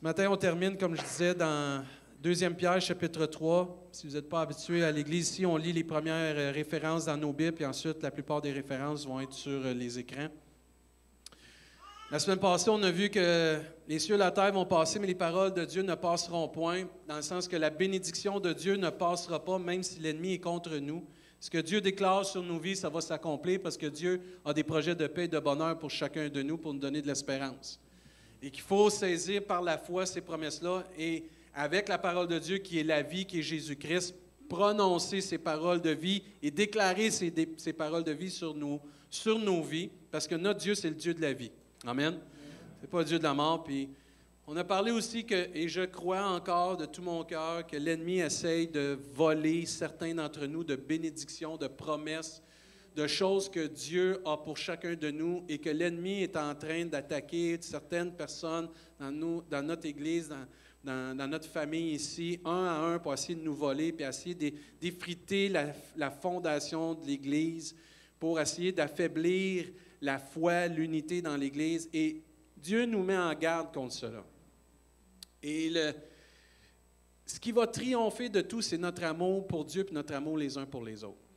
Ce matin, on termine, comme je disais, dans 2 Pierre, chapitre 3. Si vous n'êtes pas habitué à l'Église, ici, on lit les premières euh, références dans nos Bibles, et ensuite, la plupart des références vont être sur euh, les écrans. La semaine passée, on a vu que les cieux et la terre vont passer, mais les paroles de Dieu ne passeront point, dans le sens que la bénédiction de Dieu ne passera pas, même si l'ennemi est contre nous. Ce que Dieu déclare sur nos vies, ça va s'accomplir parce que Dieu a des projets de paix et de bonheur pour chacun de nous, pour nous donner de l'espérance. Et qu'il faut saisir par la foi ces promesses-là et avec la parole de Dieu qui est la vie, qui est Jésus-Christ, prononcer ces paroles de vie et déclarer ces, ces paroles de vie sur, nous, sur nos vies, parce que notre Dieu, c'est le Dieu de la vie. Amen. C'est pas le Dieu de la mort. Puis on a parlé aussi que, et je crois encore de tout mon cœur, que l'ennemi essaye de voler certains d'entre nous de bénédictions, de promesses, de choses que Dieu a pour chacun de nous et que l'ennemi est en train d'attaquer certaines personnes dans, nous, dans notre Église, dans, dans, notre famille ici, un à un, pour essayer de nous voler, puis essayer d'effriter la, la fondation de l'Église, pour essayer d'affaiblir la foi, l'unité dans l'Église. Et Dieu nous met en garde contre cela. Et le, ce qui va triompher de tout, c'est notre amour pour Dieu et notre amour les uns pour les autres.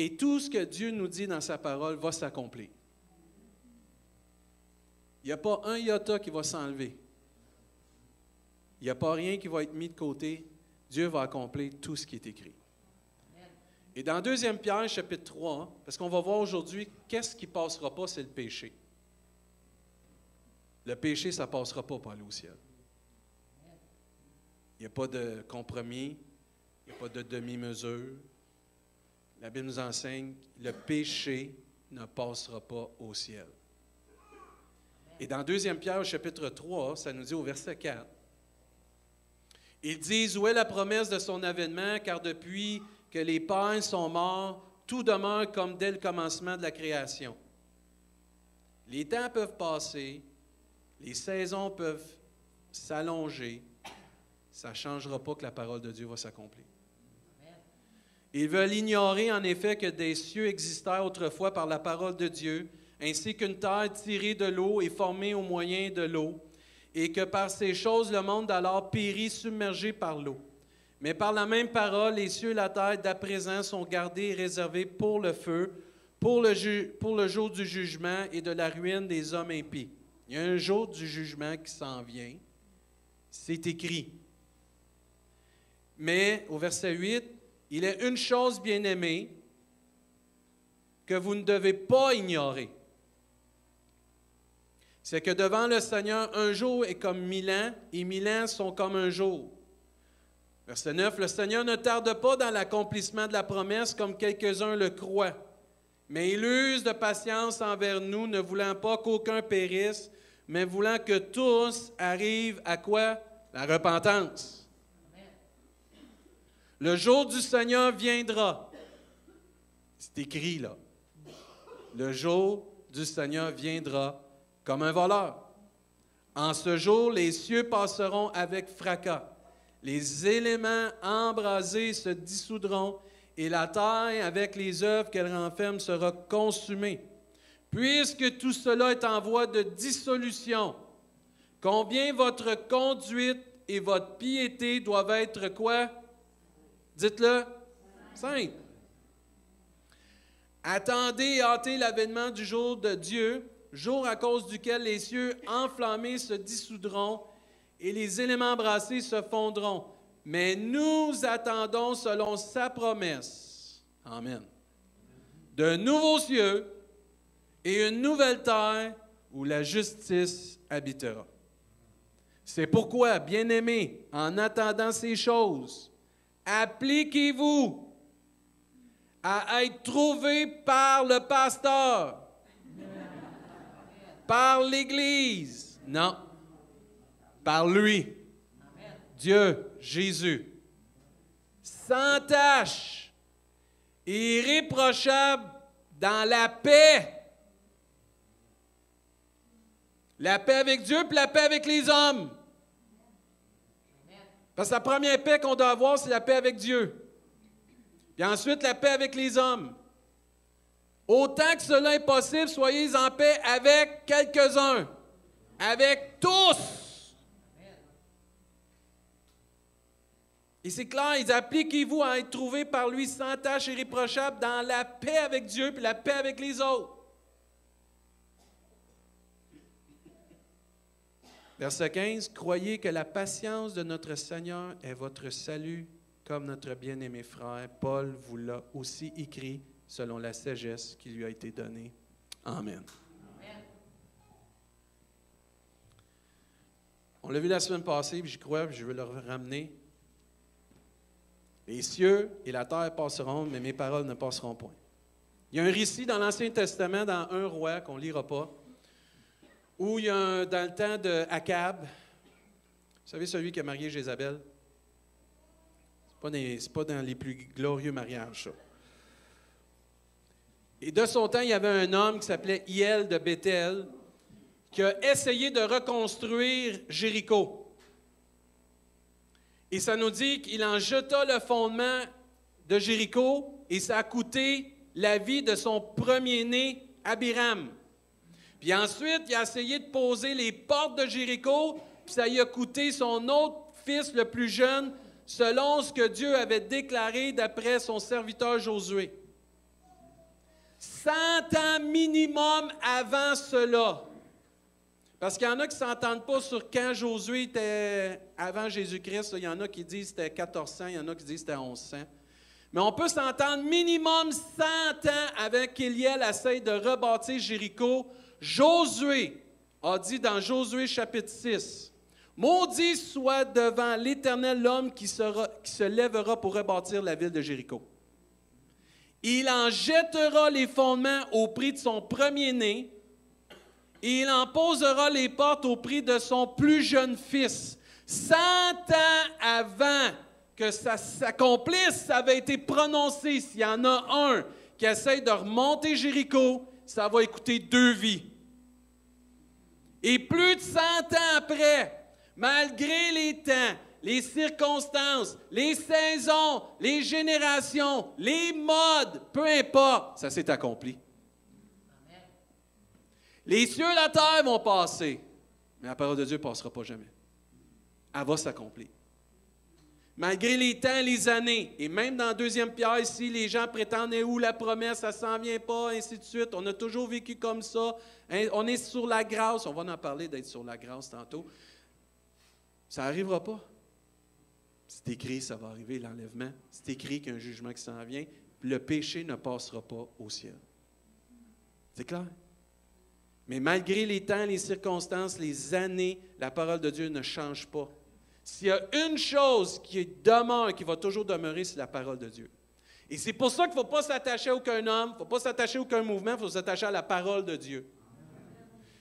Et tout ce que Dieu nous dit dans sa parole va s'accomplir. Il n'y a pas un iota qui va s'enlever. Il n'y a pas rien qui va être mis de côté. Dieu va accomplir tout ce qui est écrit. Et dans 2 Pierre, chapitre 3, parce qu'on va voir aujourd'hui, qu'est-ce qui ne passera pas, c'est le péché. Le péché, ça ne passera pas aller au ciel. Il n'y a pas de compromis, il n'y a pas de demi-mesure. La Bible nous enseigne, le péché ne passera pas au ciel. Et dans 2 Pierre, chapitre 3, ça nous dit au verset 4, ils disent, où est la promesse de son avènement, car depuis que les pères sont morts, tout demeure comme dès le commencement de la création. Les temps peuvent passer, les saisons peuvent s'allonger, ça ne changera pas que la parole de Dieu va s'accomplir. Ils veulent ignorer en effet que des cieux existaient autrefois par la parole de Dieu, ainsi qu'une terre tirée de l'eau et formée au moyen de l'eau, et que par ces choses le monde alors périt submergé par l'eau. Mais par la même parole, les cieux et la terre d'à présent sont gardés et réservés pour le feu, pour le jour du jugement et de la ruine des hommes impies. Il y a un jour du jugement qui s'en vient. C'est écrit. Mais au verset 8, il est une chose bien aimée que vous ne devez pas ignorer. C'est que devant le Seigneur, un jour est comme mille ans et mille ans sont comme un jour. Verset 9, le Seigneur ne tarde pas dans l'accomplissement de la promesse comme quelques-uns le croient, mais il use de patience envers nous, ne voulant pas qu'aucun périsse, mais voulant que tous arrivent à quoi? La repentance. Le jour du Seigneur viendra. C'est écrit là. Le jour du Seigneur viendra comme un voleur. En ce jour, les cieux passeront avec fracas les éléments embrasés se dissoudront et la terre, avec les œuvres qu'elle renferme, sera consumée. Puisque tout cela est en voie de dissolution, combien votre conduite et votre piété doivent être quoi? Dites-le. Simple. Attendez et hâtez l'avènement du jour de Dieu, jour à cause duquel les cieux enflammés se dissoudront et les éléments brassés se fondront. Mais nous attendons selon sa promesse. Amen. De nouveaux cieux et une nouvelle terre où la justice habitera. C'est pourquoi, bien-aimés, en attendant ces choses, appliquez-vous à être trouvés par le pasteur, par l'Église. Non, par lui. Dieu, Jésus. Sans tâche, irréprochable dans la paix. La paix avec Dieu, puis la paix avec les hommes. Parce que la première paix qu'on doit avoir, c'est la paix avec Dieu. Puis ensuite, la paix avec les hommes. Autant que cela est possible, soyez en paix avec quelques-uns. avec tous. Et c'est clair, il dit appliquez-vous à être trouvé par lui sans tâche irréprochable dans la paix avec Dieu puis la paix avec les autres. Verset 15, Croyez que la patience de notre Seigneur est votre salut, comme notre bien-aimé frère Paul vous l'a aussi écrit selon la sagesse qui lui a été donnée. Amen. On l'a vu la semaine passée, puis j'y crois, puis je veux le ramener. Les cieux et la terre passeront, mais mes paroles ne passeront point. Il y a un récit dans l'Ancien Testament, dans un roi, qu'on ne lira pas, où il y a un, dans le temps de vous savez celui qui a marié Jézabel? Ce n'est pas, dans les plus glorieux mariages. Et de son temps, il y avait un homme qui s'appelait Hiel de Bethel, qui a essayé de reconstruire Jéricho. Et ça nous dit qu'il en jeta le fondement de Jéricho et ça a coûté la vie de son premier-né, Abiram. Puis ensuite, il a essayé de poser les portes de Jéricho, puis ça lui a coûté son autre fils le plus jeune, selon ce que Dieu avait déclaré d'après son serviteur Josué. Cent ans minimum avant cela. Parce qu'il y en a qui ne s'entendent pas sur quand Josué était avant Jésus-Christ. Il y en a qui disent que c'était 1400, il y en a qui disent que c'était 1100. Mais on peut s'entendre minimum 100 ans avant qu'Éliel essaye de rebâtir Jéricho. Josué a dit dans Josué chapitre 6, Maudit soit devant l'Éternel l'homme qui, qui se lèvera pour rebâtir la ville de Jéricho. Il en jettera les fondements au prix de son premier-né, et il en posera les portes au prix de son plus jeune fils. Cent ans avant que ça s'accomplisse, ça avait été prononcé. S'il y en a un qui essaye de remonter Jéricho, ça va écouter deux vies. Et plus de cent ans après, malgré les temps, les circonstances, les saisons, les générations, les modes, peu importe, ça s'est accompli. Les cieux et la terre vont passer, mais la parole de Dieu ne passera pas jamais. Elle va s'accomplir. Malgré les temps, les années, et même dans la deuxième pierre ici, les gens prétendent où la promesse, ça s'en vient pas, ainsi de suite. On a toujours vécu comme ça. Hein, on est sur la grâce. On va en parler d'être sur la grâce tantôt. Ça n'arrivera pas. C'est écrit, ça va arriver, l'enlèvement. C'est écrit qu'il y a un jugement qui s'en vient. Le péché ne passera pas au ciel. C'est clair? Mais malgré les temps, les circonstances, les années, la parole de Dieu ne change pas. S'il y a une chose qui demeure, qui va toujours demeurer, c'est la parole de Dieu. Et c'est pour ça qu'il ne faut pas s'attacher à aucun homme, il ne faut pas s'attacher à aucun mouvement, il faut s'attacher à la parole de Dieu.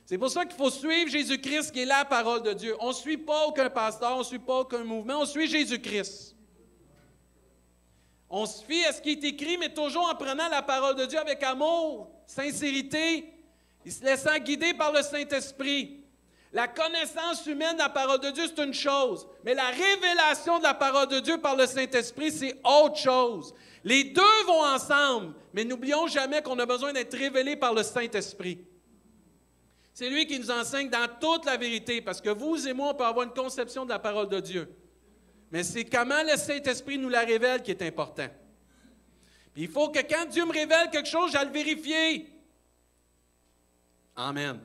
C'est pour ça qu'il faut suivre Jésus-Christ qui est la parole de Dieu. On ne suit pas aucun pasteur, on ne suit pas aucun mouvement, on suit Jésus-Christ. On se fie à ce qui est écrit, mais toujours en prenant la parole de Dieu avec amour, sincérité, il se laissant guider par le Saint-Esprit. La connaissance humaine de la parole de Dieu, c'est une chose, mais la révélation de la parole de Dieu par le Saint-Esprit, c'est autre chose. Les deux vont ensemble, mais n'oublions jamais qu'on a besoin d'être révélé par le Saint-Esprit. C'est lui qui nous enseigne dans toute la vérité, parce que vous et moi, on peut avoir une conception de la parole de Dieu. Mais c'est comment le Saint-Esprit nous la révèle qui est important. Il faut que quand Dieu me révèle quelque chose, j'aille le vérifier. Amen.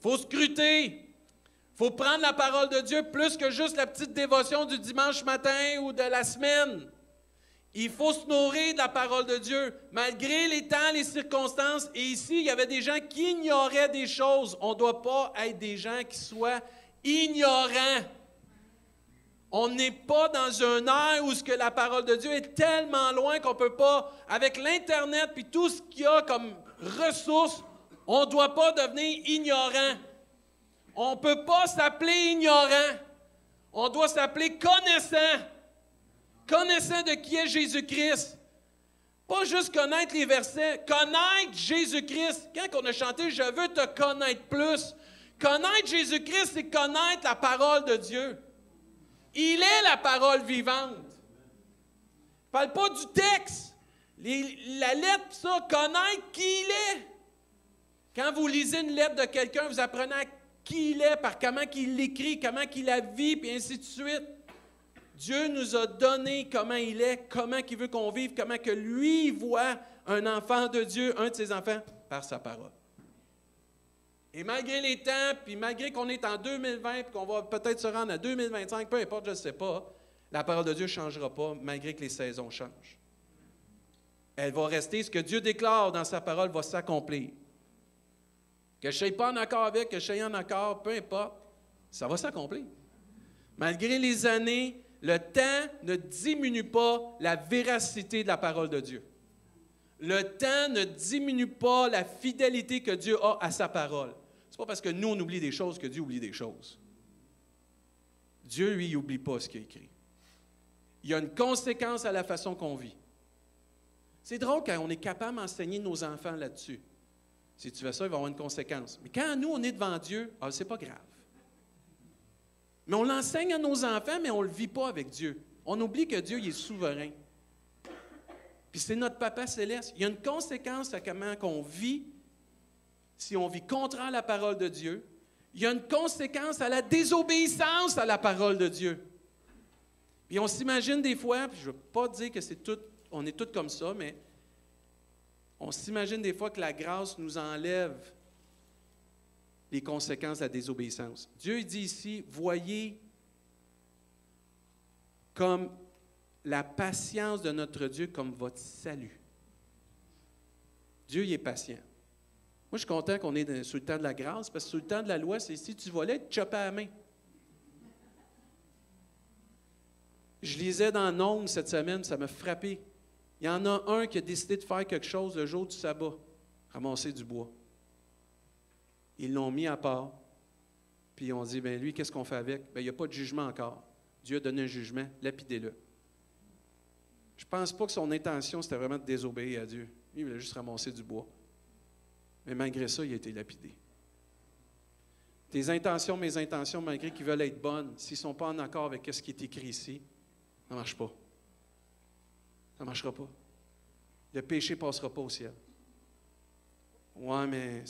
Faut scruter. Faut prendre la parole de Dieu plus que juste la petite dévotion du dimanche matin ou de la semaine. Il faut se nourrir de la parole de Dieu, malgré les temps, les circonstances. Et ici, il y avait des gens qui ignoraient des choses. On ne doit pas être des gens qui soient ignorants. On n'est pas dans un air où ce que la parole de Dieu est tellement loin qu'on ne peut pas, avec l'Internet puis tout ce qu'il y a comme ressources, on ne doit pas devenir ignorant. On ne peut pas s'appeler ignorant. On doit s'appeler connaissant. Connaissant de qui est Jésus-Christ. Pas juste connaître les versets, connaître Jésus-Christ. Quand on a chanté Je veux te connaître plus, connaître Jésus-Christ, c'est connaître la parole de Dieu. Il est la parole vivante. Ne parle pas du texte. la lettre, ça, connaître qui il est. Quand vous lisez une lettre de quelqu'un, vous apprenez à qui il est, par comment il l'écrit, comment il la vit, puis ainsi de suite. Dieu nous a donné comment il est, comment il veut qu'on vive, comment que lui voit un enfant de Dieu, un de ses enfants, par sa parole. Et malgré les temps, puis malgré qu'on est en 2020, puis qu'on va peut-être se rendre à 2025, peu importe, je ne sais pas, la parole de Dieu ne changera pas, malgré que les saisons changent. Elle va rester, ce que Dieu déclare dans sa parole va s'accomplir. Que je ne sois pas en accord avec, que je sois en accord, peu importe, ça va s'accomplir. Malgré les années, le temps ne diminue pas la véracité de la parole de Dieu. Le temps ne diminue pas la fidélité que Dieu a à sa parole. Ce n'est pas parce que nous, on oublie des choses que Dieu oublie des choses. Dieu, lui, n'oublie pas ce qu'il a écrit. Il y a une conséquence à la façon qu'on vit. C'est drôle quand on est capable d'enseigner nos enfants là-dessus. Si tu fais ça, il va avoir une conséquence. Mais quand nous, on est devant Dieu, ah, c'est pas grave. Mais on l'enseigne à nos enfants, mais on ne le vit pas avec Dieu. On oublie que Dieu il est souverain. Puis c'est notre Papa céleste. Il y a une conséquence à comment on vit si on vit contraire à la parole de Dieu. Il y a une conséquence à la désobéissance à la parole de Dieu. Puis on s'imagine des fois, puis je ne veux pas dire que c'est tout, on est tous comme ça, mais on s'imagine des fois que la grâce nous enlève les conséquences de la désobéissance. Dieu dit ici, voyez comme la patience de notre Dieu comme votre salut. Dieu il est patient. Moi, je suis content qu'on est sous le temps de la grâce, parce que sous le temps de la loi, c'est si tu volais, tu chopais à la main. Je lisais dans Nombre cette semaine, ça m'a frappé. Il y en a un qui a décidé de faire quelque chose le jour du sabbat, ramasser du bois. Ils l'ont mis à part, puis ils ont dit, ben lui, qu'est-ce qu'on fait avec? Ben, il n'y a pas de jugement encore. Dieu a donné un jugement, lapidez-le. Je ne pense pas que son intention, c'était vraiment de désobéir à Dieu. Il voulait juste ramasser du bois. Mais malgré ça, il a été lapidé. Tes intentions, mes intentions, malgré qu'ils veulent être bonnes, s'ils ne sont pas en accord avec ce qui est écrit ici, ça ne marche pas. Ça ne marchera pas. Le péché ne passera pas au ciel. Ouais, mais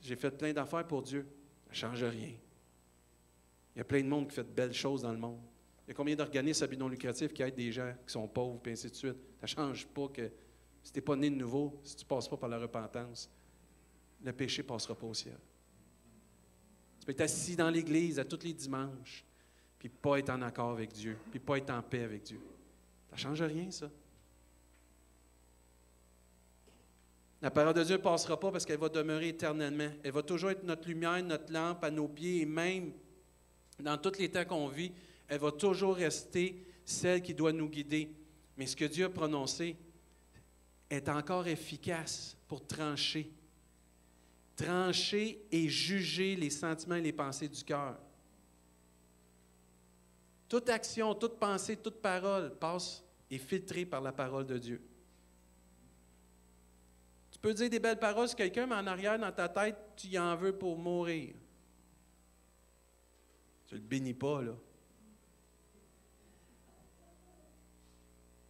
j'ai fait plein d'affaires pour Dieu. Ça ne change rien. Il y a plein de monde qui fait de belles choses dans le monde. Il y a combien d'organismes à but non lucratif qui aident des gens qui sont pauvres, et ainsi de suite? Ça ne change pas que si tu n'es pas né de nouveau, si tu ne passes pas par la repentance, le péché ne passera pas au ciel. Tu peux être assis dans l'Église à tous les dimanches, puis pas être en accord avec Dieu, puis pas être en paix avec Dieu. Ça ne change rien, ça. La parole de Dieu ne passera pas parce qu'elle va demeurer éternellement. Elle va toujours être notre lumière, notre lampe à nos pieds, et même dans tous les temps qu'on vit, elle va toujours rester celle qui doit nous guider. Mais ce que Dieu a prononcé est encore efficace pour trancher. Trancher et juger les sentiments et les pensées du cœur. Toute action, toute pensée, toute parole passe et filtrée par la parole de Dieu. Peux dire des belles paroles sur quelqu'un, mais en arrière, dans ta tête, tu y en veux pour mourir. Tu ne le bénis pas, là.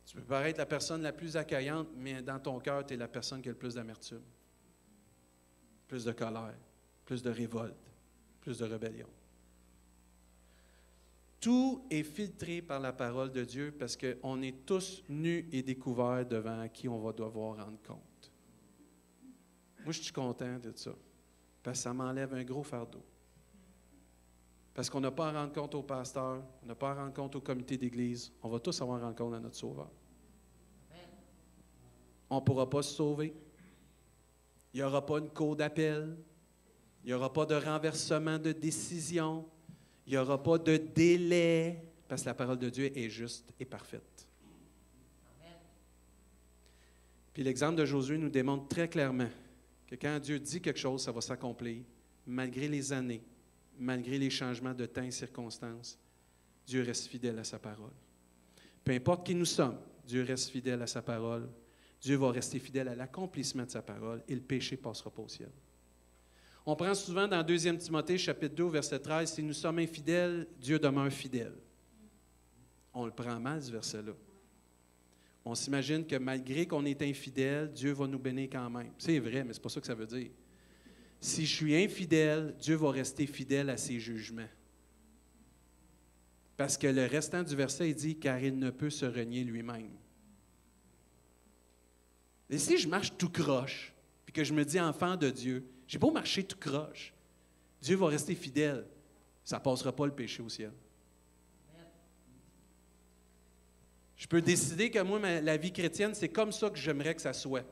Tu peux paraître la personne la plus accueillante, mais dans ton cœur, tu es la personne qui a le plus d'amertume, plus de colère, plus de révolte, plus de rébellion. Tout est filtré par la parole de Dieu parce qu'on est tous nus et découverts devant qui on va devoir rendre compte. Moi, je suis content de ça parce que ça m'enlève un gros fardeau. Parce qu'on n'a pas à rendre compte au pasteur, on n'a pas à rendre compte au comité d'église, on va tous avoir à compte à notre Sauveur. On ne pourra pas se sauver. Il n'y aura pas une cour d'appel. Il n'y aura pas de renversement de décision. Il n'y aura pas de délai, parce que la parole de Dieu est juste et parfaite. Puis l'exemple de Josué nous démontre très clairement que quand Dieu dit quelque chose, ça va s'accomplir, malgré les années, malgré les changements de temps et circonstances. Dieu reste fidèle à sa parole. Peu importe qui nous sommes, Dieu reste fidèle à sa parole. Dieu va rester fidèle à l'accomplissement de sa parole et le péché passera pas au ciel. On prend souvent dans 2 Timothée, chapitre 2, verset 13, Si nous sommes infidèles, Dieu demeure fidèle. On le prend mal, ce verset-là. On s'imagine que malgré qu'on est infidèle, Dieu va nous bénir quand même. C'est vrai, mais ce n'est pas ça que ça veut dire. Si je suis infidèle, Dieu va rester fidèle à ses jugements. Parce que le restant du verset, il dit, car il ne peut se renier lui-même. Et si je marche tout croche, puis que je me dis enfant de Dieu, j'ai beau marcher tout croche, Dieu va rester fidèle. Ça ne passera pas le péché au ciel. Je peux décider que moi, la vie chrétienne, c'est comme ça que j'aimerais que ça soit.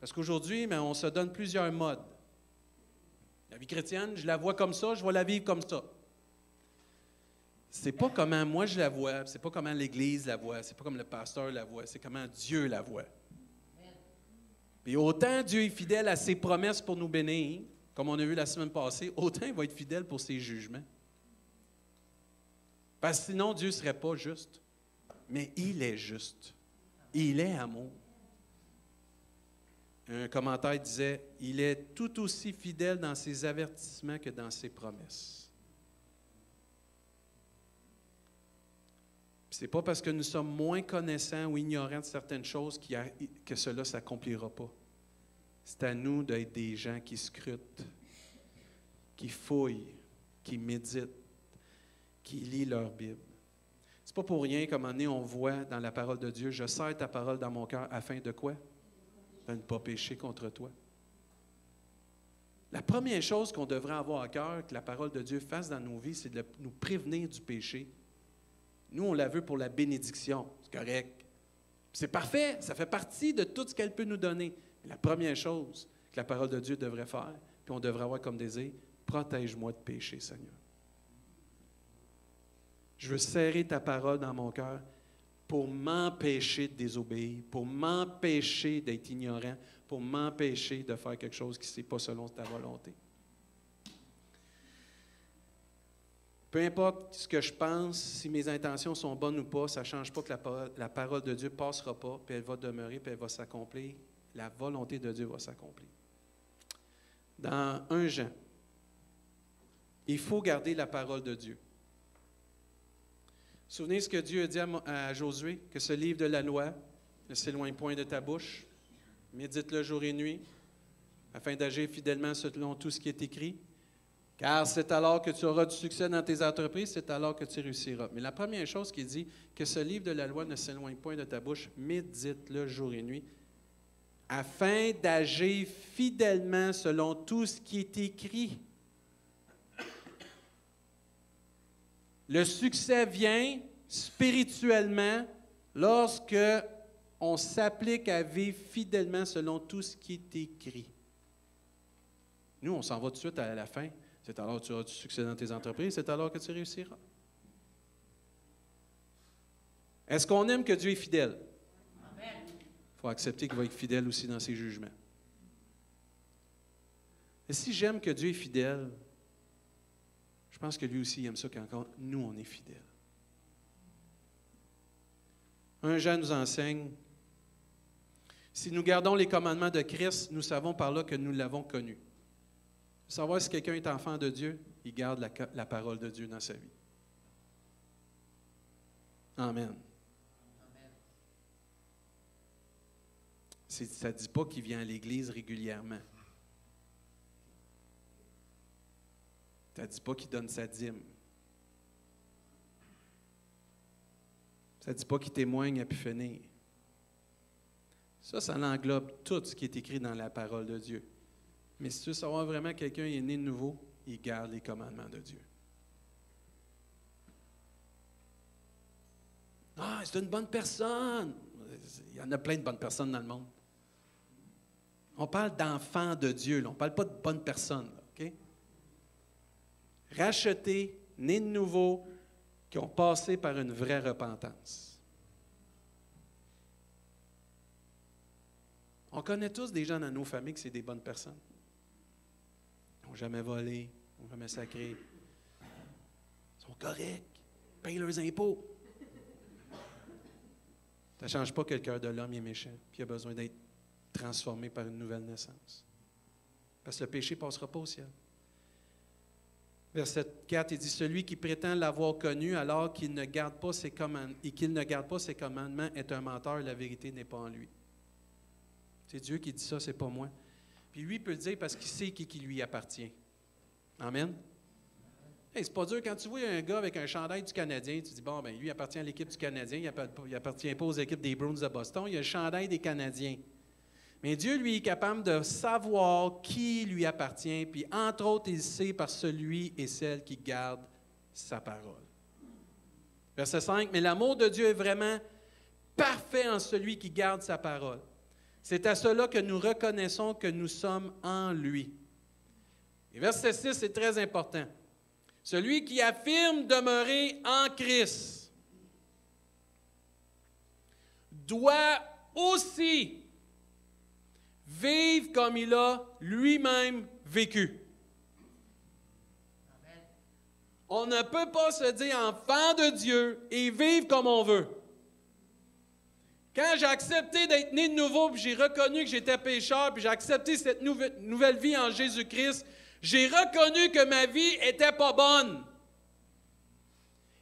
Parce qu'aujourd'hui, on se donne plusieurs modes. La vie chrétienne, je la vois comme ça, je vais la vivre comme ça. C'est pas comment moi je la vois, c'est pas comment l'Église la voit, c'est pas comme le pasteur la voit, c'est comment Dieu la voit. Et autant Dieu est fidèle à ses promesses pour nous bénir, comme on a vu la semaine passée, autant il va être fidèle pour ses jugements. Parce que sinon, Dieu ne serait pas juste. Mais il est juste. Il est amour. Un commentaire disait, il est tout aussi fidèle dans ses avertissements que dans ses promesses. Ce n'est pas parce que nous sommes moins connaissants ou ignorants de certaines choses que cela ne s'accomplira pas. C'est à nous d'être des gens qui scrutent, qui fouillent, qui méditent, qui lisent leur Bible. Pas pour rien moment donné, on voit dans la parole de Dieu, je sers ta parole dans mon cœur afin de quoi? De ne pas pécher contre toi. La première chose qu'on devrait avoir à cœur que la parole de Dieu fasse dans nos vies, c'est de nous prévenir du péché. Nous, on la veut pour la bénédiction. C'est correct. C'est parfait. Ça fait partie de tout ce qu'elle peut nous donner. la première chose que la parole de Dieu devrait faire, puis on devrait avoir comme désir, protège-moi de péché, Seigneur. Je veux serrer ta parole dans mon cœur pour m'empêcher de désobéir, pour m'empêcher d'être ignorant, pour m'empêcher de faire quelque chose qui n'est pas selon ta volonté. Peu importe ce que je pense, si mes intentions sont bonnes ou pas, ça ne change pas que la parole, de Dieu ne passera pas, puis elle va demeurer, puis elle va s'accomplir. La volonté de Dieu va s'accomplir. Dans un Jean, il faut garder la parole de Dieu. Souvenez ce que Dieu a dit à, Josué, que ce livre de la loi ne s'éloigne point de ta bouche. Médite-le jour et nuit, afin d'agir fidèlement selon tout ce qui est écrit. Car c'est alors que tu auras du succès dans tes entreprises, c'est alors que tu réussiras. Mais la première chose qui dit, que ce livre de la loi ne s'éloigne point de ta bouche, médite-le jour et nuit, afin d'agir fidèlement selon tout ce qui est écrit. Le succès vient spirituellement lorsque on s'applique à vivre fidèlement selon tout ce qui est écrit. Nous, on s'en va tout de suite à la fin. C'est alors que tu auras du succès dans tes entreprises, c'est alors que tu réussiras. Est-ce qu'on aime que Dieu est fidèle? Il faut accepter qu'il va être fidèle aussi dans ses jugements. Et si j'aime que Dieu est fidèle, pense que lui aussi aime ça quand nous, on est fidèles. Un Jean nous enseigne, si nous gardons les commandements de Christ, nous savons par là que nous l'avons connu. Savoir si quelqu'un est enfant de Dieu, il garde la, la, parole de Dieu dans sa vie. Amen. Ça ne dit pas qu'il vient à l'Église régulièrement. Ça ne dit pas qu'il donne sa dîme. Ça ne dit pas qu'il témoigne à pu finir. Ça, ça englobe tout ce qui est écrit dans la parole de Dieu. Mais si tu veux savoir vraiment quelqu'un est né de nouveau, il garde les commandements de Dieu. Ah, c'est une bonne personne. Il y en a plein de bonnes personnes dans le monde. On parle d'enfants de Dieu, on ne parle pas de bonnes personnes. Rachetés, nés de nouveau, qui ont passé par une vraie repentance. On connaît tous des gens dans nos familles qui sont des bonnes personnes. Ils n'ont jamais volé, ils n'ont jamais sacré. Ils sont corrects, ils payent leurs impôts. Ça ne change pas que le cœur de l'homme est méchant, puis il a besoin d'être transformé par une nouvelle naissance. Parce que le péché ne passera pas au ciel. Verset 4, il dit Celui qui prétend l'avoir connu alors qu'il ne garde pas ses commandements et qu'il ne garde pas ses commandements est un menteur, la vérité n'est pas en lui. C'est Dieu qui dit ça, c'est pas moi. Puis lui peut le dire parce qu'il sait qui, qui lui appartient. Amen. C'est pas dur. Quand tu vois un gars avec un chandail du Canadien, tu dis, bon, ben lui appartient à l'équipe du Canadien, il n'appartient pas aux équipes des Bruins de Boston, il a le chandail des Canadiens. Mais Dieu, lui, est capable de savoir qui lui appartient, puis entre autres, il sait par celui et celle qui garde sa parole. Verset 5, mais l'amour de Dieu est vraiment parfait en celui qui garde sa parole. C'est à cela que nous reconnaissons que nous sommes en lui. Et verset 6, c'est très important. Celui qui affirme demeurer en Christ doit aussi vivre comme il a lui-même vécu. On ne peut pas se dire enfant de Dieu et vivre comme on veut. Quand j'ai accepté d'être né de nouveau, puis j'ai reconnu que j'étais pécheur, puis j'ai accepté cette nouvelle vie en Jésus-Christ, j'ai reconnu que ma vie était pas bonne.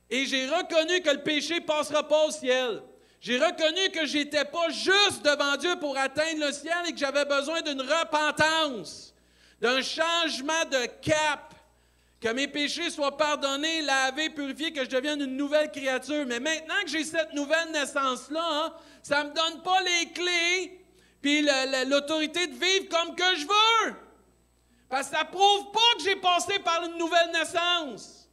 Et j'ai reconnu que le péché passera pas au ciel. J'ai reconnu que j'étais pas juste devant Dieu pour atteindre le ciel et que j'avais besoin d'une repentance, d'un changement de cap que mes péchés soient pardonnés, lavés, purifiés, que je devienne une nouvelle créature. Mais maintenant que j'ai cette nouvelle naissance-là, hein, ça ne me donne pas les clés puis l'autorité de vivre comme que je veux. Parce que ça prouve pas que j'ai passé par une nouvelle naissance.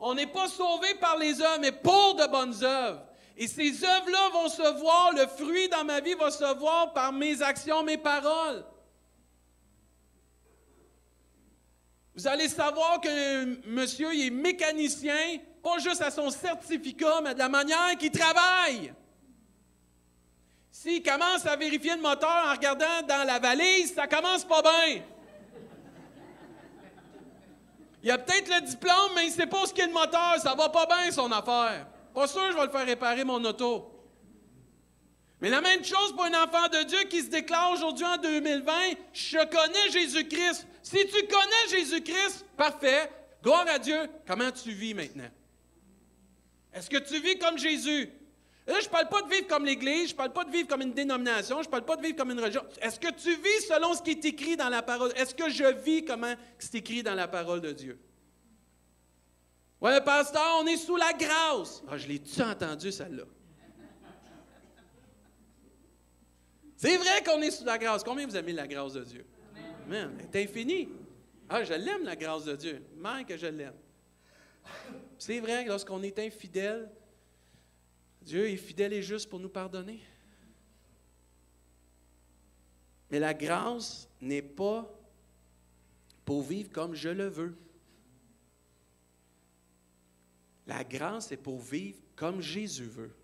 On n'est pas sauvé par les œuvres, mais pour de bonnes œuvres. Et ces œuvres-là vont se voir, le fruit dans ma vie va se voir par mes actions, mes paroles. Vous allez savoir que monsieur est mécanicien, pas juste à son certificat, mais de la manière qu'il travaille. S'il commence à vérifier le moteur en regardant dans la valise, ça commence pas bien. Il a peut-être le diplôme, mais il ne sait pas ce qu'est le moteur. Ça va pas bien, son affaire. Pas sûr je vais le faire réparer mon auto. Mais la même chose pour un enfant de Dieu qui se déclare aujourd'hui en 2020, je connais Jésus-Christ. Si tu connais Jésus-Christ, parfait, gloire à Dieu, comment tu vis maintenant? Est-ce que tu vis comme Jésus? Là, je ne parle pas de vivre comme l'Église, je ne parle pas de vivre comme une dénomination, je ne parle pas de vivre comme une religion. Est-ce que tu vis selon ce qui est écrit dans la parole? Est-ce que je vis comment c'est écrit dans la parole de Dieu? Ouais, pasteur, on est sous la grâce. Ah, je l'ai-tu entendu, celle-là? C'est vrai qu'on est sous la grâce. Combien vous aimez la grâce de Dieu? Amen. Elle est infinie. Ah, je l'aime, la grâce de Dieu. Même que je l'aime. C'est vrai que lorsqu'on est infidèle, Dieu est fidèle et juste pour nous pardonner. Mais la grâce n'est pas pour vivre comme je le veux. La grâce est pour vivre comme Jésus veut.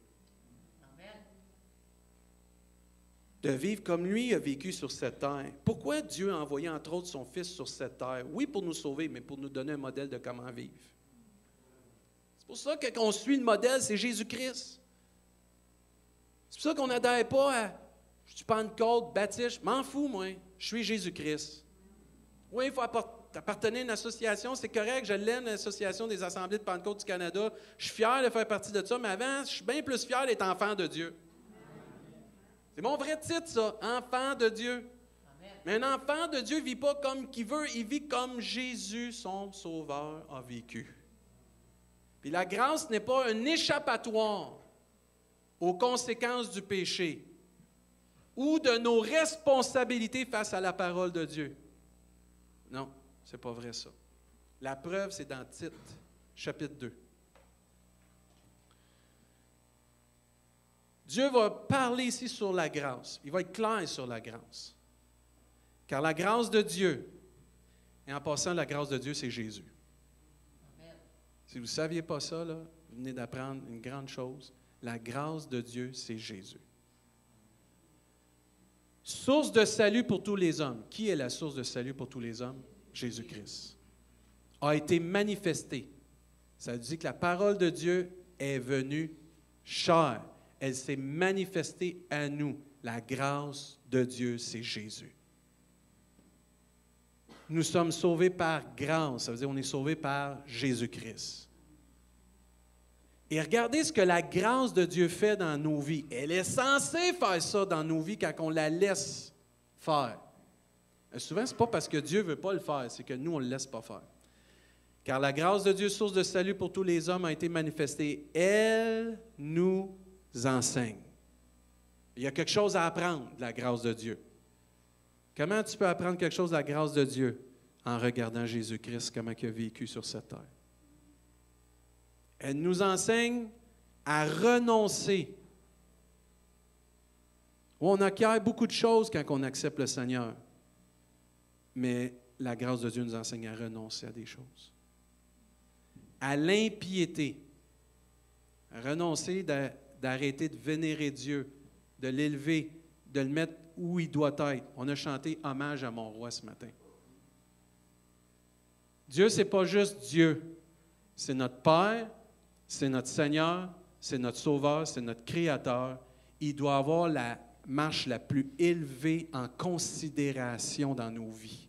de vivre comme lui a vécu sur cette terre. Pourquoi Dieu a envoyé entre autres son Fils sur cette terre? Oui, pour nous sauver, mais pour nous donner un modèle de comment vivre. C'est pour ça que qu'on suit le modèle, c'est Jésus-Christ. C'est pour ça qu'on n'adhère pas à je suis Pentecôte, baptiste, m'en fous, moi. Je suis Jésus-Christ. Oui, il faut appartenir à une association, c'est correct, je l'aime, l'Association des Assemblées de Pentecôte du Canada. Je suis fier de faire partie de ça, mais avant, je suis bien plus fier d'être enfant de Dieu. C'est mon vrai titre, ça, enfant de Dieu. Mais un enfant de Dieu ne vit pas comme qu'il veut, il vit comme Jésus, son Sauveur, a vécu. Puis la grâce n'est pas un échappatoire aux conséquences du péché ou de nos responsabilités face à la parole de Dieu. Non, c'est pas vrai ça. La preuve, c'est dans Tite, chapitre 2. Dieu va parler ici sur la grâce. Il va être clair sur la grâce. Car la grâce de Dieu, et en passant, la grâce de Dieu, c'est Jésus. Si vous ne saviez pas ça, là, vous venez d'apprendre une grande chose. La grâce de Dieu, c'est Jésus. Source de salut pour tous les hommes. Qui est la source de salut pour tous les hommes? Jésus-Christ. A été manifesté. Ça dire que la parole de Dieu est venue chère elle s'est manifestée à nous. La grâce de Dieu, c'est Jésus. Nous sommes sauvés par grâce, ça veut dire qu'on est sauvés par Jésus-Christ. Et regardez ce que la grâce de Dieu fait dans nos vies. Elle est censée faire ça dans nos vies quand on la laisse faire. Souvent, ce n'est pas parce que Dieu ne veut pas le faire, c'est que nous, on ne le laisse pas faire. Car la grâce de Dieu, source de salut pour tous les hommes, a été manifestée. Elle nous enseigne. Il y a quelque chose à apprendre de la grâce de Dieu. Comment tu peux apprendre quelque chose de la grâce de Dieu? En regardant Jésus-Christ, comment il a vécu sur cette terre? Elle nous enseigne à renoncer. On acquiert beaucoup de choses quand on accepte le Seigneur. Mais la grâce de Dieu nous enseigne à renoncer à des choses. À l'impiété. Renoncer d'arrêter de vénérer Dieu, de l'élever, de le mettre où il doit être. On a chanté hommage à mon roi ce matin. Dieu, ce n'est pas juste Dieu. C'est notre Père, c'est notre Seigneur, c'est notre Sauveur, c'est notre Créateur. Il doit avoir la marche la plus élevée en considération dans nos vies.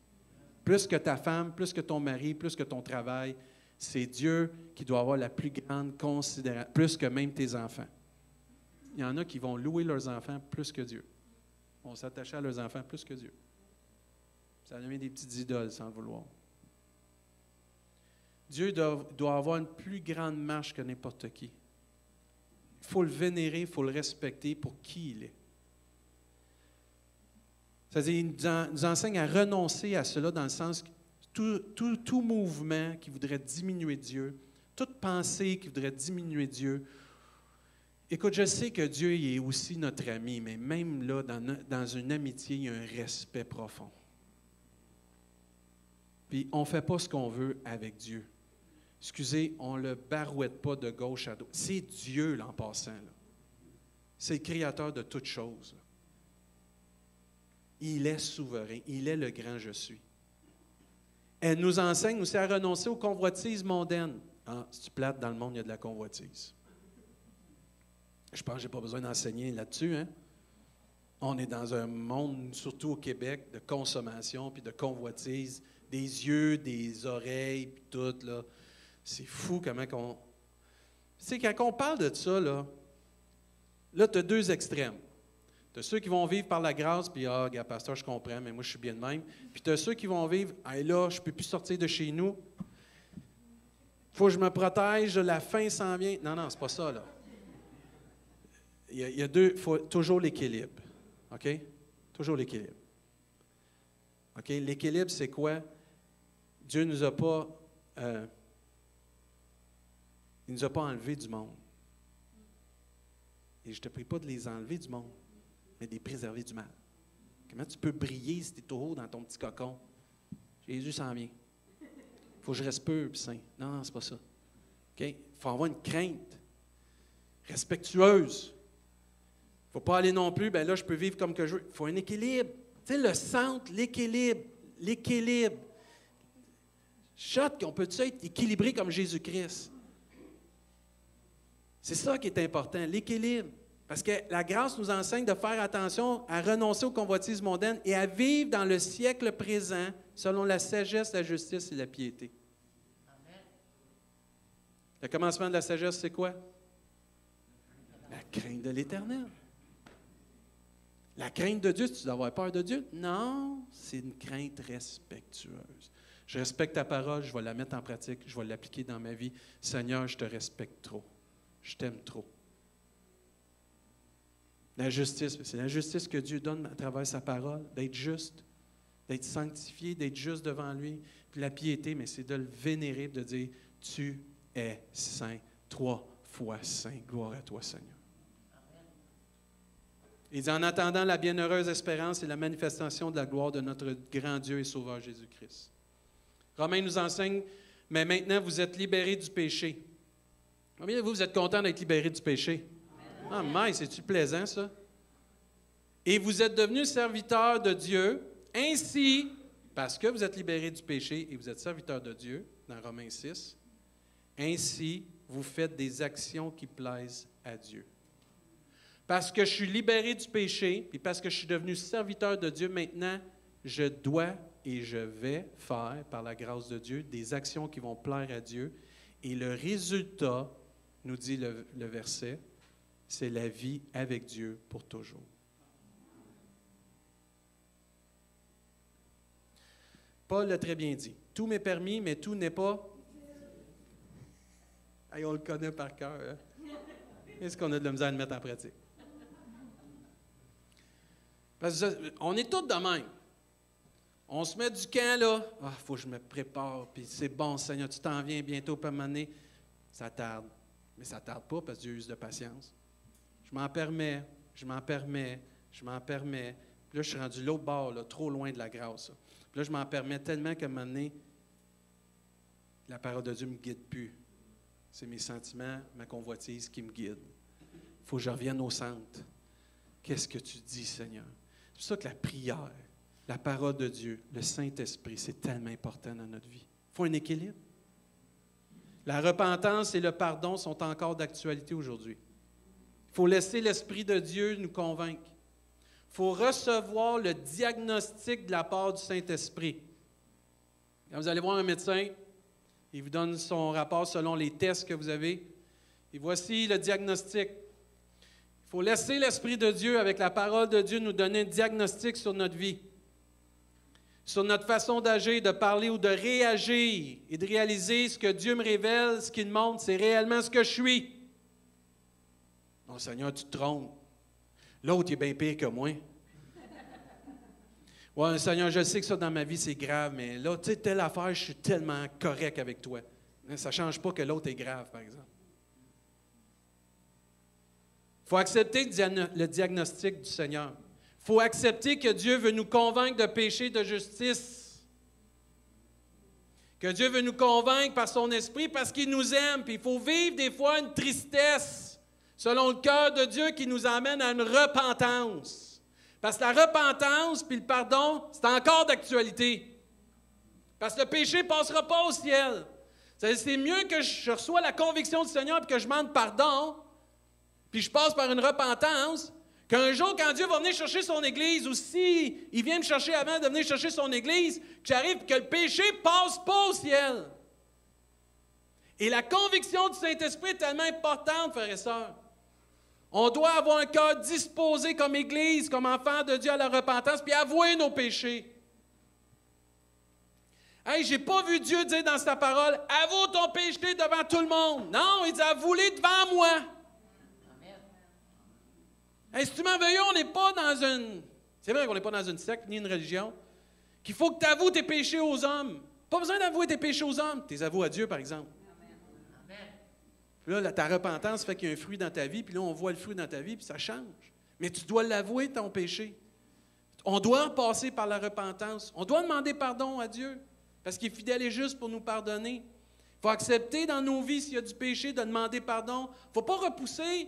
Plus que ta femme, plus que ton mari, plus que ton travail, c'est Dieu qui doit avoir la plus grande considération, plus que même tes enfants. Il y en a qui vont louer leurs enfants plus que Dieu. Vont s'attacher à leurs enfants plus que Dieu. Ça devient des petites idoles sans vouloir. Dieu doit, doit avoir une plus grande marche que n'importe qui. Il faut le vénérer, il faut le respecter pour qui il est. C'est-à-dire, il nous enseigne à renoncer à cela dans le sens que tout, mouvement qui voudrait diminuer Dieu, toute pensée qui voudrait diminuer Dieu. Écoute, je sais que Dieu est aussi notre ami, mais même là, dans, une amitié, il y a un respect profond. Puis on ne fait pas ce qu'on veut avec Dieu. Excusez, on ne le barouette pas de gauche à droite. C'est Dieu, là, en passant. C'est le créateur de toutes choses. Il est souverain. Il est le grand je suis. Elle nous enseigne aussi à renoncer aux convoitises mondaines. Ah, si tu plates dans le monde, il y a de la convoitise. Je pense que je n'ai pas besoin d'enseigner là-dessus. Hein? On est dans un monde, surtout au Québec, de consommation puis de convoitise, des yeux, des oreilles, puis tout. Là. C'est fou comment qu'on. Tu sais, quand on parle de ça, là, là tu as deux extrêmes. Tu as ceux qui vont vivre par la grâce, puis ah, gars, pasteur, je comprends, mais moi, je suis bien de même. Puis tu as ceux qui vont vivre, ah, là, je ne peux plus sortir de chez nous. Faut que je me protège, la faim s'en vient. Non, non, c'est pas ça, là. Il y a, il deux, il faut toujours l'équilibre. OK? Toujours l'équilibre. OK? L'équilibre, c'est quoi? Dieu nous a pas. Euh, il ne nous a pas enlevés du monde. Et je ne te prie pas de les enlever du monde mais des préserver du mal. Comment tu peux briller si tu es trop dans ton petit cocon? Jésus s'en vient. Il faut que je reste peu et saint. Non, non, c'est pas ça. Il faut avoir une crainte respectueuse. Il ne faut pas aller non plus, ben là, je peux vivre comme que je veux. Il faut un équilibre. Tu sais, le centre, l'équilibre, l'équilibre. Shot, qu'on peut être équilibré comme Jésus-Christ? C'est ça qui est important, l'équilibre. Parce que la grâce nous enseigne de faire attention à renoncer aux convoitises mondaines et à vivre dans le siècle présent selon la sagesse, la justice et la piété. Le commencement de la sagesse, c'est quoi? La crainte de l'Éternel. La crainte de Dieu, tu dois avoir peur de Dieu? Non, c'est une crainte respectueuse. Je respecte ta parole, je vais la mettre en pratique, je vais l'appliquer dans ma vie. Seigneur, je te respecte trop. Je t'aime trop. La justice, c'est la justice que Dieu donne à travers sa parole, d'être juste, d'être sanctifié, d'être juste devant lui. Puis la piété, mais c'est de le vénérer, de dire Tu es saint, trois fois saint. Gloire à toi, Seigneur. Il dit En attendant la bienheureuse espérance et la manifestation de la gloire de notre grand Dieu et Sauveur Jésus-Christ. Romain nous enseigne Mais maintenant, vous êtes libérés du péché. Combien de vous, vous êtes contents d'être libérés du péché? Ah, mais c'est-tu plaisant, ça? Et vous êtes devenus serviteurs de Dieu, ainsi, parce que vous êtes libérés du péché et vous êtes serviteurs de Dieu, dans Romains 6, ainsi, vous faites des actions qui plaisent à Dieu. Parce que je suis libéré du péché, et parce que je suis devenu serviteur de Dieu, maintenant, je dois et je vais faire, par la grâce de Dieu, des actions qui vont plaire à Dieu. Et le résultat, nous dit le, le verset, c'est la vie avec Dieu pour toujours. Paul l'a très bien dit. Tout m'est permis, mais tout n'est pas. on le connaît par cœur. Hein? Est-ce qu'on a de la misère à le mettre en pratique? Parce on est tous de même. On se met du camp, là. Ah, faut que je me prépare, puis c'est bon, Seigneur, tu t'en viens bientôt, pas m'amener. Ça tarde. Mais ça tarde pas parce que Dieu use de patience. Je m'en permets, je m'en permets, je m'en permets. Puis là, je suis rendu l'autre bord, là, trop loin de la grâce. Puis là, je m'en permets tellement qu'à un moment la parole de Dieu ne me guide plus. C'est mes sentiments, ma convoitise qui me guident. Il faut que je revienne au centre. Qu'est-ce que tu dis, Seigneur? C'est pour ça que la prière, la parole de Dieu, le Saint-Esprit, c'est tellement important dans notre vie. Il faut un équilibre. La repentance et le pardon sont encore d'actualité aujourd'hui. Faut laisser l'Esprit de Dieu nous convaincre. Il faut recevoir le diagnostic de la part du Saint-Esprit. Quand vous allez voir un médecin, il vous donne son rapport selon les tests que vous avez. Et voici le diagnostic. Il faut laisser l'Esprit de Dieu, avec la parole de Dieu, nous donner un diagnostic sur notre vie sur notre façon d'agir, de parler ou de réagir et de réaliser ce que Dieu me révèle, ce qu'il montre, c'est réellement ce que je suis. Non, Seigneur, tu te trompes. L'autre est bien pire que moi. Oui, Seigneur, je sais que ça dans ma vie, c'est grave, mais là, tu sais, telle affaire, je suis tellement correct avec toi. Ça ne change pas que l'autre est grave, par exemple. Il faut accepter le diagnostic du Seigneur faut accepter que Dieu veut nous convaincre de péché, de justice. Que Dieu veut nous convaincre par son esprit parce qu'il nous aime. Puis il faut vivre des fois une tristesse selon le cœur de Dieu qui nous amène à une repentance. Parce que la repentance puis le pardon, c'est encore d'actualité. Parce que le péché ne passera pas au ciel. C'est mieux que je reçois la conviction du Seigneur et que je demande pardon, puis je passe par une repentance, Qu'un jour, quand Dieu va venir chercher son Église, ou si il vient me chercher avant de venir chercher son Église, que j'arrive que le péché passe pas au ciel. Et la conviction du Saint-Esprit est tellement importante, frères et sœurs. On doit avoir un cœur disposé comme Église, comme enfant de Dieu à la repentance, puis avouer nos péchés. Hey, j'ai pas vu Dieu dire dans sa parole, avoue ton péché devant tout le monde. Non, il dit, avoue-les devant moi si tu m'en veux, on n'est pas dans une. C'est vrai qu'on n'est pas dans une secte ni une religion. Qu'il faut que tu avoues tes péchés aux hommes. Pas besoin d'avouer tes péchés aux hommes. Tu les avoues à Dieu, par exemple. Là, ta repentance fait qu'il y a un fruit dans ta vie, puis là, on voit le fruit dans ta vie, puis ça change. Mais tu dois l'avouer, ton péché. On doit passer par la repentance. On doit demander pardon à Dieu, parce qu'il est fidèle et juste pour nous pardonner. Il faut accepter dans nos vies, s'il y a du péché, de demander pardon. Il ne faut pas repousser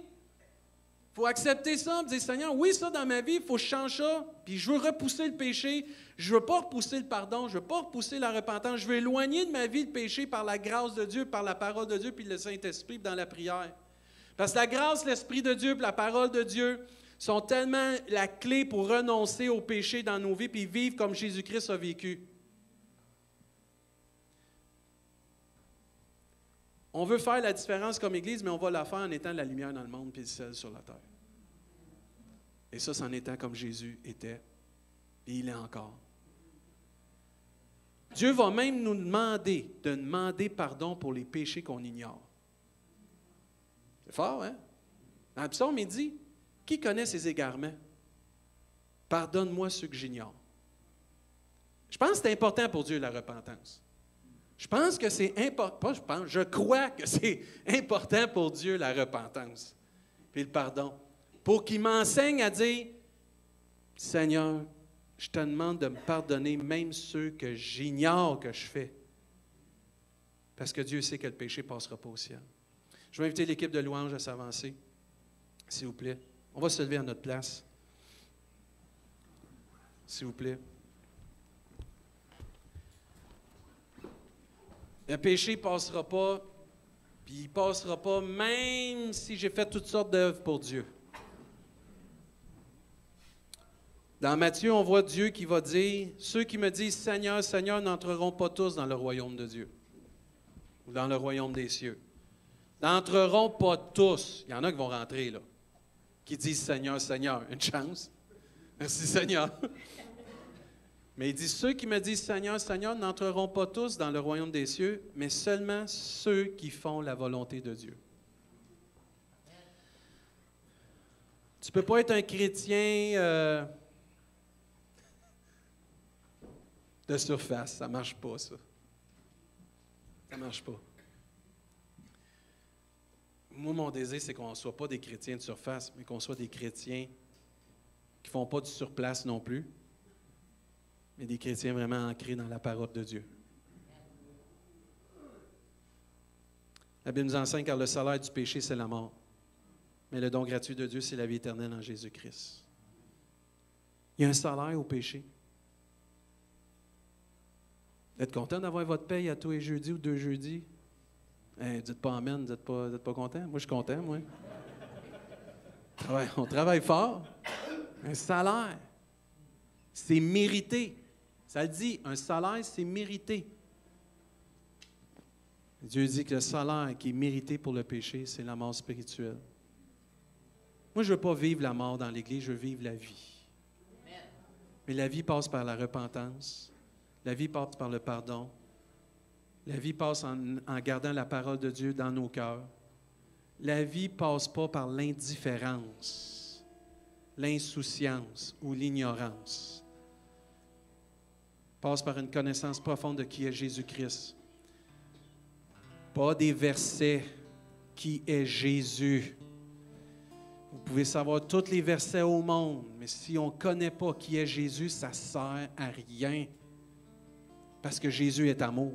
faut accepter ça, dire Seigneur, oui, ça dans ma vie, il faut que je change ça, puis je veux repousser le péché, je veux pas repousser le pardon, je veux pas repousser la repentance, je veux éloigner de ma vie le péché par la grâce de Dieu, par la parole de Dieu, puis le Saint-Esprit dans la prière. Parce que la grâce, l'Esprit de Dieu, puis la parole de Dieu sont tellement la clé pour renoncer au péché dans nos vies, puis vivre comme Jésus-Christ a vécu. On veut faire la différence comme Église, mais on va la faire en étant la lumière dans le monde puis le sel sur la terre. Et ça, c'est en étant comme Jésus était, et il est encore. Dieu va même nous demander de demander pardon pour les péchés qu'on ignore. C'est fort, hein? Dans le dit Qui connaît ses égarements? Pardonne-moi ceux que j'ignore. Je pense que c'est important pour Dieu la repentance. Je pense que c'est important, je pense, je crois que c'est important pour Dieu la repentance, puis le pardon, pour qu'il m'enseigne à dire, Seigneur, je te demande de me pardonner même ceux que j'ignore que je fais, parce que Dieu sait que le péché ne passera pas au ciel. Je vais inviter l'équipe de louange à s'avancer, s'il vous plaît. On va se lever à notre place, s'il vous plaît. Le péché ne passera pas, puis il ne passera pas même si j'ai fait toutes sortes d'œuvres pour Dieu. Dans Matthieu, on voit Dieu qui va dire, ceux qui me disent Seigneur, Seigneur n'entreront pas tous dans le royaume de Dieu, ou dans le royaume des cieux. N'entreront pas tous. Il y en a qui vont rentrer, là, qui disent Seigneur, Seigneur. Une chance. Merci Seigneur. Mais il dit, ceux qui me disent Seigneur, Seigneur n'entreront pas tous dans le royaume des cieux, mais seulement ceux qui font la volonté de Dieu. Tu ne peux pas être un chrétien euh, de surface, ça ne marche pas, ça. Ça ne marche pas. Moi, mon désir, c'est qu'on ne soit pas des chrétiens de surface, mais qu'on soit des chrétiens qui ne font pas du surplace non plus, mais des chrétiens vraiment ancrés dans la parole de Dieu. La Bible nous enseigne car le salaire du péché, c'est la mort. Mais le don gratuit de Dieu, c'est la vie éternelle en Jésus-Christ. Il y a un salaire au péché. Vous êtes content d'avoir votre paye à tous les jeudis ou deux jeudis? Hey, dites pas Amen, vous n'êtes pas, pas content? Moi, je suis content, moi. On travaille fort. Un salaire, c'est mérité. Ça dit, un salaire, c'est mérité. Dieu dit que le salaire qui est mérité pour le péché, c'est la mort spirituelle. Moi, je ne veux pas vivre la mort dans l'Église, je veux vivre la vie. Mais la vie passe par la repentance, la vie passe par le pardon, la vie passe en, gardant la parole de Dieu dans nos cœurs. La vie passe pas par l'indifférence, l'insouciance ou l'ignorance passe par une connaissance profonde de qui est Jésus-Christ. Pas des versets qui est Jésus. Vous pouvez savoir tous les versets au monde, mais si on ne connaît pas qui est Jésus, ça ne sert à rien. Parce que Jésus est amour.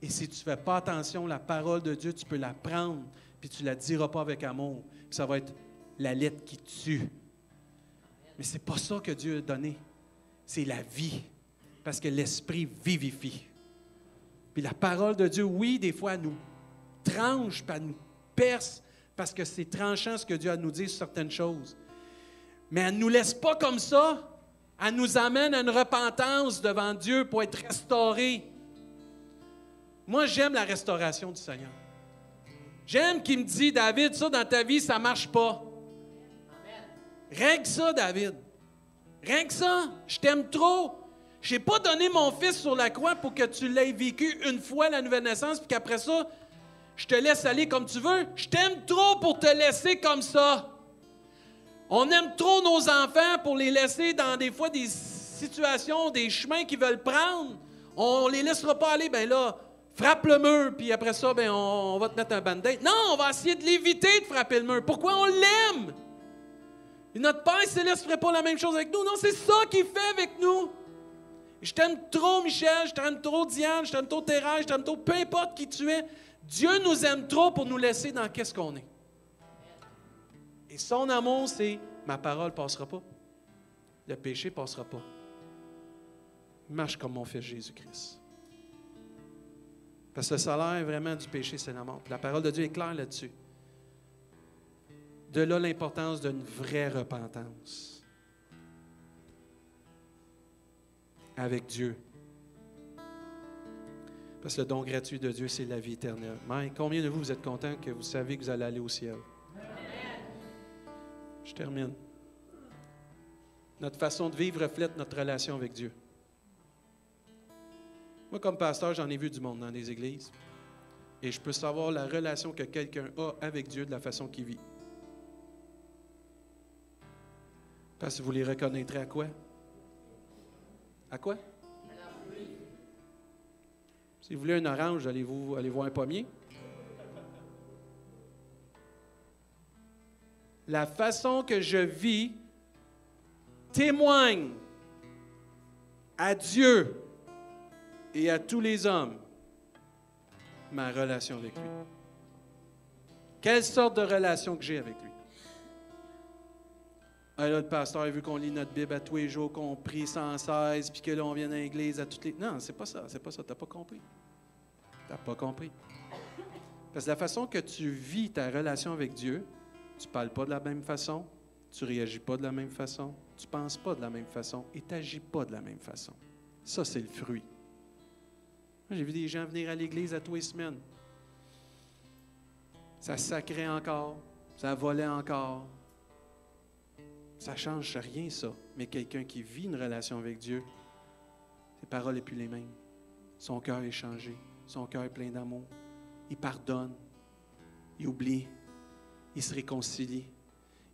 Et si tu ne fais pas attention, la parole de Dieu, tu peux la prendre, puis tu ne la diras pas avec amour. Ça va être la lettre qui tue. Mais ce n'est pas ça que Dieu a donné. C'est la vie parce que l'Esprit vivifie. Puis la parole de Dieu, oui, des fois, elle nous tranche, puis elle nous perce, parce que c'est tranchant ce que Dieu a nous dire sur certaines choses. Mais elle ne nous laisse pas comme ça. Elle nous amène à une repentance devant Dieu pour être restaurés. Moi, j'aime la restauration du Seigneur. J'aime qu'il me dit, David, ça dans ta vie, ça ne marche pas. Que ça, David. Que ça. Je t'aime trop. Je n'ai pas donné mon fils sur la croix pour que tu l'aies vécu une fois la nouvelle naissance, puis qu'après ça, je te laisse aller comme tu veux. Je t'aime trop pour te laisser comme ça. On aime trop nos enfants pour les laisser dans des fois des situations, des chemins qu'ils veulent prendre. On ne les laissera pas aller, ben là, frappe le mur, puis après ça, ben on, va te mettre un band-aid. Non, on va essayer de l'éviter de frapper le mur. Pourquoi on l'aime? Notre Père céleste ne ferait pas la même chose avec nous. Non, c'est ça qu'il fait avec nous. Je t'aime trop, Michel, je t'aime trop, Diane, je t'aime trop, Thérèse, je t'aime trop, peu importe qui tu es. Dieu nous aime trop pour nous laisser dans qu'est-ce qu'on est. Et son amour, c'est ma parole passera pas. Le péché passera pas. Marche comme mon fils Jésus-Christ. Parce que le salaire vraiment du péché, c'est la mort. la parole de Dieu est claire là-dessus. De là l'importance d'une vraie repentance. Avec Dieu. Parce que le don gratuit de Dieu, c'est la vie éternelle. Mike, combien de vous, vous êtes contents que vous savez que vous allez aller au ciel? Je termine. Notre façon de vivre reflète notre relation avec Dieu. Moi, comme pasteur, j'en ai vu du monde dans les églises. Et je peux savoir la relation que quelqu'un a avec Dieu de la façon qu'il vit. Parce que vous les reconnaîtrez à quoi? À quoi? Si vous voulez un orange, allez-vous allez voir un pommier? La façon que je vis témoigne à Dieu et à tous les hommes ma relation avec lui. Quelle sorte de relation que j'ai avec lui? Ah, là, le pasteur vu qu'on lit notre Bible à tous les jours, qu'on prie sans cesse, puis que là, vient à l'église à toutes les. Non, c'est pas ça, c'est pas ça. Tu n'as pas compris. Tu n'as pas compris. Parce que la façon que tu vis ta relation avec Dieu, tu parles pas de la même façon, tu réagis pas de la même façon, tu penses pas de la même façon et tu n'agis pas de la même façon. Ça, c'est le fruit. J'ai vu des gens venir à l'église à tous les semaines. Ça sacrait encore, ça volait encore, ça ne change rien, ça. Mais quelqu'un qui vit une relation avec Dieu, les paroles n'est plus les mêmes. Son cœur est changé. Son cœur est plein d'amour. Il pardonne. Il oublie. Il se réconcilie.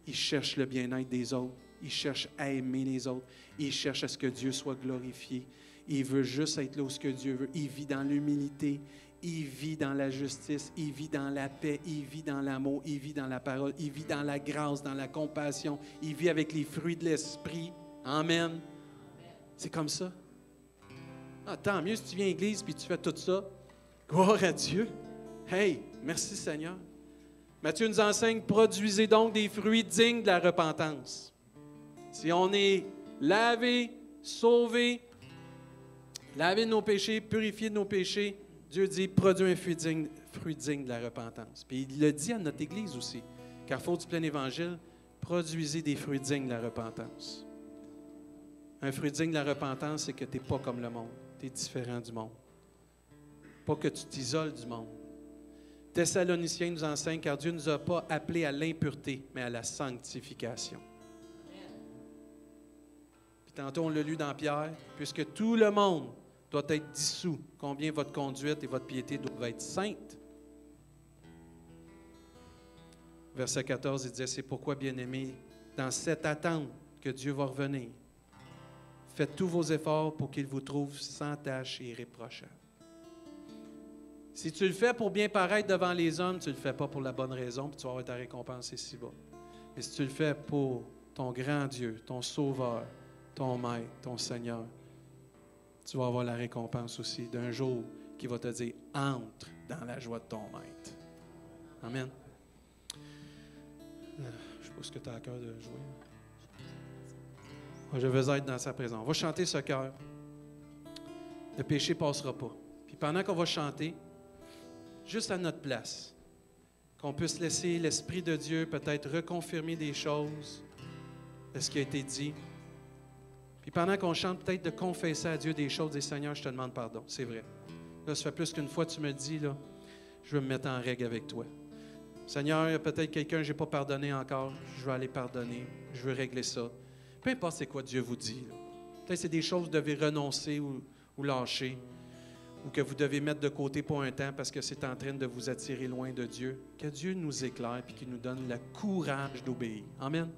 Il cherche le bien-être des autres. Il cherche à aimer les autres. Il cherche à ce que Dieu soit glorifié. Il veut juste être là où ce que Dieu veut. Il vit dans l'humilité. Il vit dans la justice. Il vit dans la paix. Il vit dans l'amour. Il vit dans la parole. Il vit dans la grâce, dans la compassion. Il vit avec les fruits de l'esprit. Amen. C'est comme ça. Ah, tant mieux si tu viens à l'église puis tu fais tout ça. Gloire à Dieu. Hey, merci Seigneur. Matthieu nous enseigne, produisez donc des fruits dignes de la repentance. Si on est lavé, sauvé, lavé de nos péchés, purifié de nos péchés, Dieu dit, produis un fruit digne, de la repentance. Puis il le dit à notre Église aussi. Carrefour du plein évangile, produisez des fruits dignes de la repentance. Un fruit digne de la repentance, c'est que tu n'es pas comme le monde. Tu es différent du monde. Pas que tu t'isoles du monde. Thessaloniciens nous enseigne car Dieu ne nous a pas appelés à l'impureté, mais à la sanctification. Puis tantôt, on l'a lu dans Pierre, puisque tout le monde doit être dissous, combien votre conduite et votre piété doivent être saintes. Verset 14, il disait, c'est pourquoi, bien-aimés, dans cette attente que Dieu va revenir, Faites tous vos efforts pour qu'il vous trouve sans tâche et irréprochable. Si tu le fais pour bien paraître devant les hommes, tu ne le fais pas pour la bonne raison, puis tu vas avoir ta récompense ici-bas. Mais si tu le fais pour ton grand Dieu, ton Sauveur, ton Maître, ton Seigneur, tu vas avoir la récompense aussi d'un jour qui va te dire entre dans la joie de ton Maître. Amen. Je ne sais pas ce que tu as à cœur de jouer. Je veux être dans sa présence. On va chanter ce cœur. Le péché ne passera pas. Puis pendant qu'on va chanter, juste à notre place, qu'on puisse laisser l'Esprit de Dieu peut-être reconfirmer des choses de ce qui a été dit. Puis pendant qu'on chante, peut-être de confesser à Dieu des choses, des Seigneur, je te demande pardon. C'est vrai. Là, ça fait plus qu'une fois que tu me dis, là, je veux me mettre en règle avec toi. Seigneur, il y a peut-être quelqu'un que je n'ai pas pardonné encore. Je veux aller pardonner. Je veux régler ça. Peu importe c'est quoi Dieu vous dit. Peut-être c'est des choses que vous devez renoncer ou, lâcher, ou que vous devez mettre de côté pour un temps parce que c'est en train de vous attirer loin de Dieu. Que Dieu nous éclaire et qu'il nous donne le courage d'obéir. Amen.